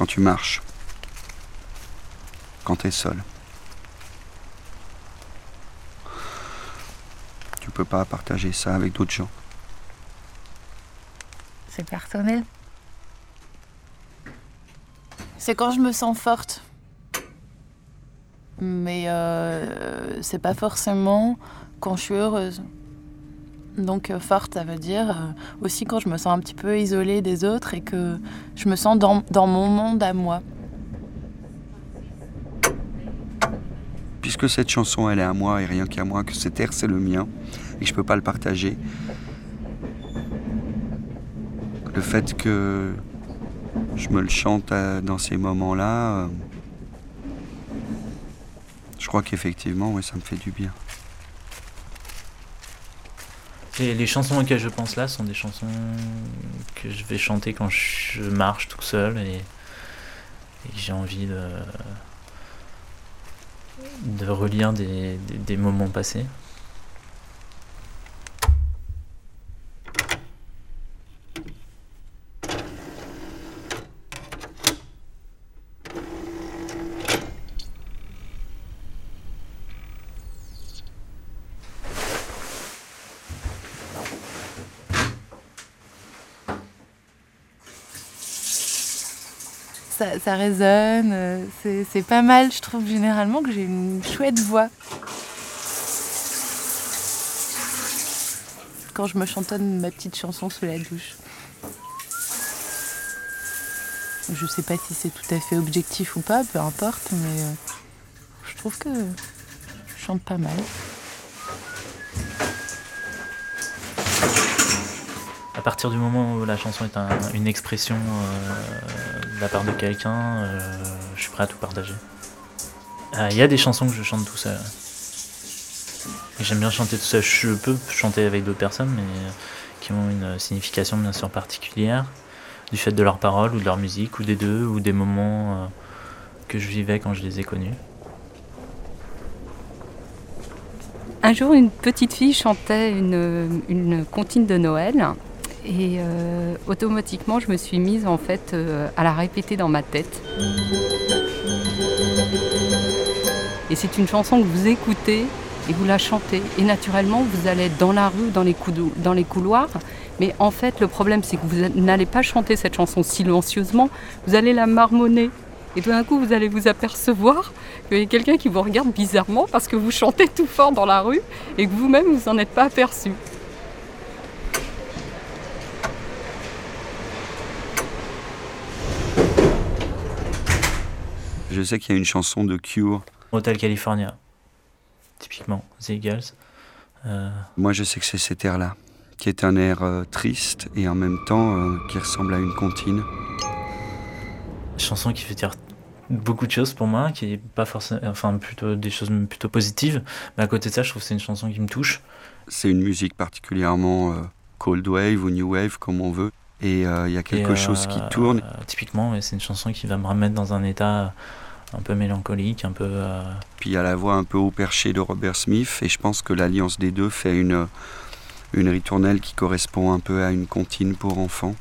quand tu marches, quand tu es seul. Tu peux pas partager ça avec d'autres gens. C'est personnel. C'est quand je me sens forte. Mais euh, c'est pas forcément quand je suis heureuse. Donc euh, forte, ça veut dire euh, aussi quand je me sens un petit peu isolée des autres et que je me sens dans, mon monde à moi. Puisque cette chanson, elle est à moi et rien qu'à moi, que cet air, c'est le mien, et je peux pas le partager, le fait que je me le chante euh, dans ces moments-là, je crois qu'effectivement, ça me fait du bien. Les chansons auxquelles je pense là sont des chansons que je vais chanter quand je marche tout seul et, j'ai envie de, relire des moments passés. Ça, résonne, euh, c'est c'est pas mal. Je trouve généralement que j'ai une chouette voix. Quand je me chantonne ma petite chanson sous la douche. Je sais pas si c'est tout à fait objectif ou pas, peu importe, mais euh, je trouve que je chante pas mal. À partir du moment où la chanson est un- une expression euh, de la part de quelqu'un, euh, je suis prêt à tout partager. Euh, Il y a des chansons que je chante tout seul. J'aime bien chanter tout seul. Je peux chanter avec d'autres personnes, mais qui ont une signification bien sûr particulière, du fait de leurs paroles ou de leur musique, ou des deux, ou des moments que je vivais quand je les ai connus. Un jour, une petite fille chantait une, une comptine de Noël et euh, automatiquement, je me suis mise en fait euh, à la répéter dans ma tête. Et c'est une chanson que vous écoutez et vous la chantez. Et naturellement, vous allez être dans la rue, dans les, dans les couloirs. Mais en fait, le problème, c'est que vous n'allez pas chanter cette chanson silencieusement, vous allez la marmonner. Et tout d'un coup, vous allez vous apercevoir qu'il y a quelqu'un qui vous regarde bizarrement parce que vous chantez tout fort dans la rue et que vous-même, vous n'en êtes pas aperçu. Je sais qu'il y a une chanson de Cure. Hotel California, typiquement, The Eagles. Euh, Moi, je sais que c'est cet air-là, qui est un air euh, triste et en même temps euh, qui ressemble à une comptine. chanson qui veut dire beaucoup de choses pour moi, qui est pas forcément, enfin plutôt des choses plutôt positives. Mais à côté de ça, je trouve que c'est une chanson qui me touche. C'est une musique particulièrement cold wave ou new wave, comme on veut. Et euh, il y a quelque Et, chose qui euh, tourne. euh, typiquement, c'est une chanson qui va me remettre dans un état un peu mélancolique, un peu. Puis il y a la voix un peu haut perchée de Robert Smith. Et je pense que l'alliance des deux fait une, une ritournelle qui correspond un peu à une comptine pour enfants.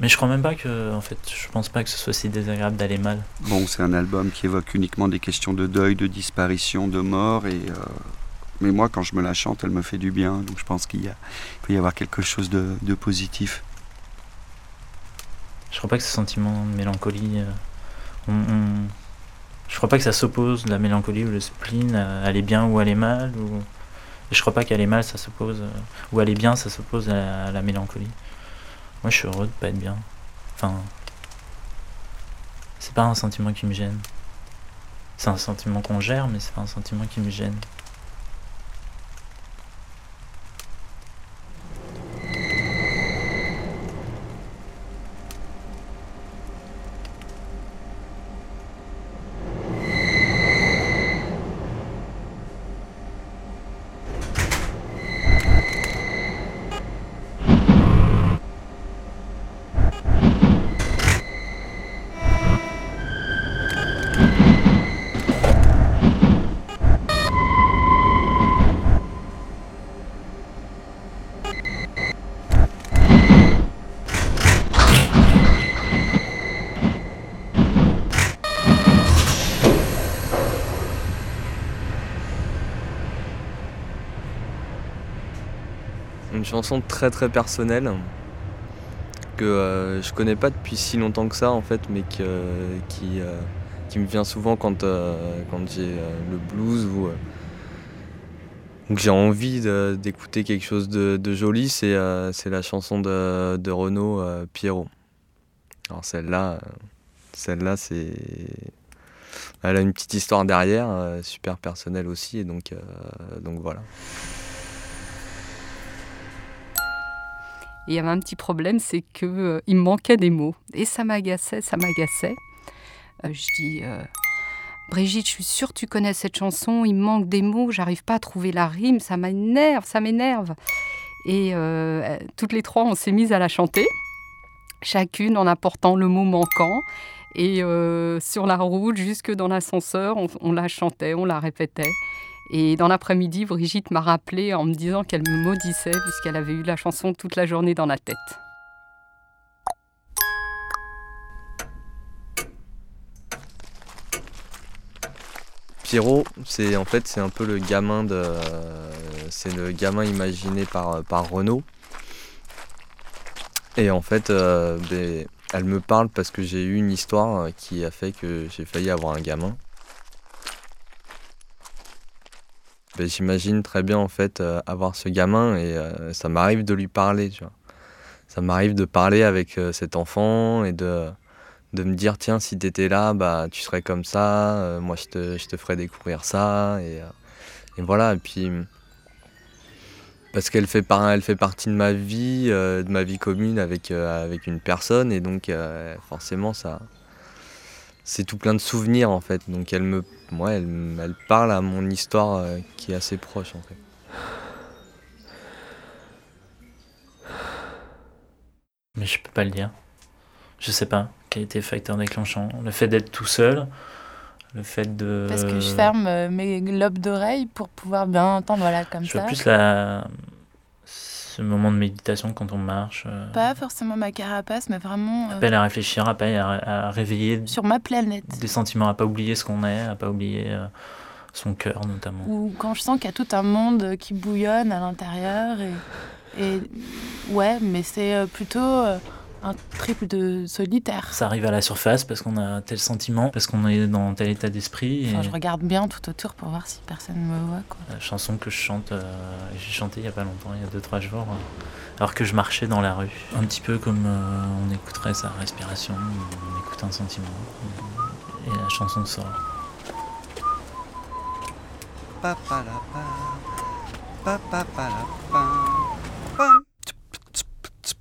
Mais je crois même pas que, en fait, je pense pas que ce soit si désagréable d'aller mal. Bon, c'est un album qui évoque uniquement des questions de deuil, de disparition, de mort. Et, euh, mais moi, quand je me la chante, elle me fait du bien. Donc je pense qu'il peut y avoir quelque chose de, positif. Je crois pas que ce sentiment de mélancolie. euh, Je crois pas que ça s'oppose, la mélancolie ou le spleen, à aller bien ou aller mal. Ou... Je crois pas qu'aller mal, ça s'oppose. euh, Ou aller bien, ça s'oppose à, à la mélancolie. Moi, je suis heureux de pas être bien. Enfin. C'est pas un sentiment qui me gêne. C'est un sentiment qu'on gère, mais c'est pas un sentiment qui me gêne. Une chanson très très personnelle que euh, je connais pas depuis si longtemps que ça en fait, mais qui, euh, qui me vient souvent quand, quand j'ai le blues ou que j'ai envie d'écouter quelque chose de, joli, c'est la chanson de, de Renaud Pierrot. Alors celle-là, celle-là c'est elle a une petite histoire derrière, euh, super personnelle aussi, et donc, euh, donc voilà. Il y avait un petit problème, c'est qu'il euh, me manquait des mots. Et ça m'agaçait, ça m'agaçait. je dis, Brigitte, je suis sûre que tu connais cette chanson, il manque des mots, j'arrive pas à trouver la rime, ça m'énerve, ça m'énerve. Et toutes les trois, on s'est mises à la chanter, chacune en apportant le mot manquant. Et euh, sur la route, jusque dans l'ascenseur, on, la chantait, on la répétait. Et dans l'après-midi, Brigitte m'a rappelé en me disant qu'elle me maudissait puisqu'elle avait eu la chanson toute la journée dans la tête. Pierrot, c'est en fait c'est un peu le gamin de, c'est le gamin imaginé par par Renaud. Et en fait, euh, ben, elle me parle parce que j'ai eu une histoire euh, qui a fait que j'ai failli avoir un gamin. J'imagine très bien en fait euh, avoir ce gamin et euh, ça m'arrive de lui parler. Tu vois. Ça m'arrive de parler avec cet enfant et de, de me dire tiens si tu étais là bah tu serais comme ça, moi je te, je te ferais découvrir ça et, et voilà et puis parce qu'elle fait, elle fait partie de ma vie, euh, de ma vie commune avec, euh, avec une personne, et donc euh, forcément ça, c'est tout plein de souvenirs en fait. Donc elle me, moi, elle, elle parle à mon histoire qui est assez proche en fait. Mais je peux pas le dire. Je sais pas quel était le facteur déclenchant. Le fait d'être tout seul, le fait de... Parce que je ferme euh, mes lobes d'oreilles pour pouvoir bien entendre, voilà, comme je ça. Je plus la... ce moment de méditation quand on marche. Euh. Pas forcément ma carapace, mais vraiment... Euh... Appel à réfléchir, appel à, réveiller... Sur ma planète. Des sentiments, à pas oublier ce qu'on est, à pas oublier euh, son cœur notamment. Ou quand je sens qu'il y a tout un monde qui bouillonne à l'intérieur. Et, et ouais, mais c'est plutôt un triple de solitaire. Ça arrive à la surface parce qu'on a tel sentiment, parce qu'on est dans tel état d'esprit. Enfin, je regarde bien tout autour pour voir si personne me voit. Quoi. La chanson que je chante, euh, j'ai chanté il y a pas longtemps, il y a 2-3 jours, euh, alors que je marchais dans la rue. Un petit peu comme euh, on écouterait sa respiration, on écoute un sentiment, et la chanson sort. Papa la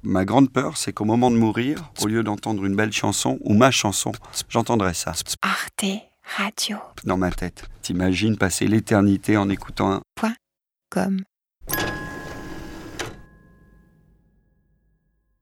Ma grande peur, c'est qu'au moment de mourir, au lieu d'entendre une belle chanson ou ma chanson, j'entendrais ça. Arte Radio. Dans ma tête. T'imagines passer l'éternité en écoutant un. Point. Comme.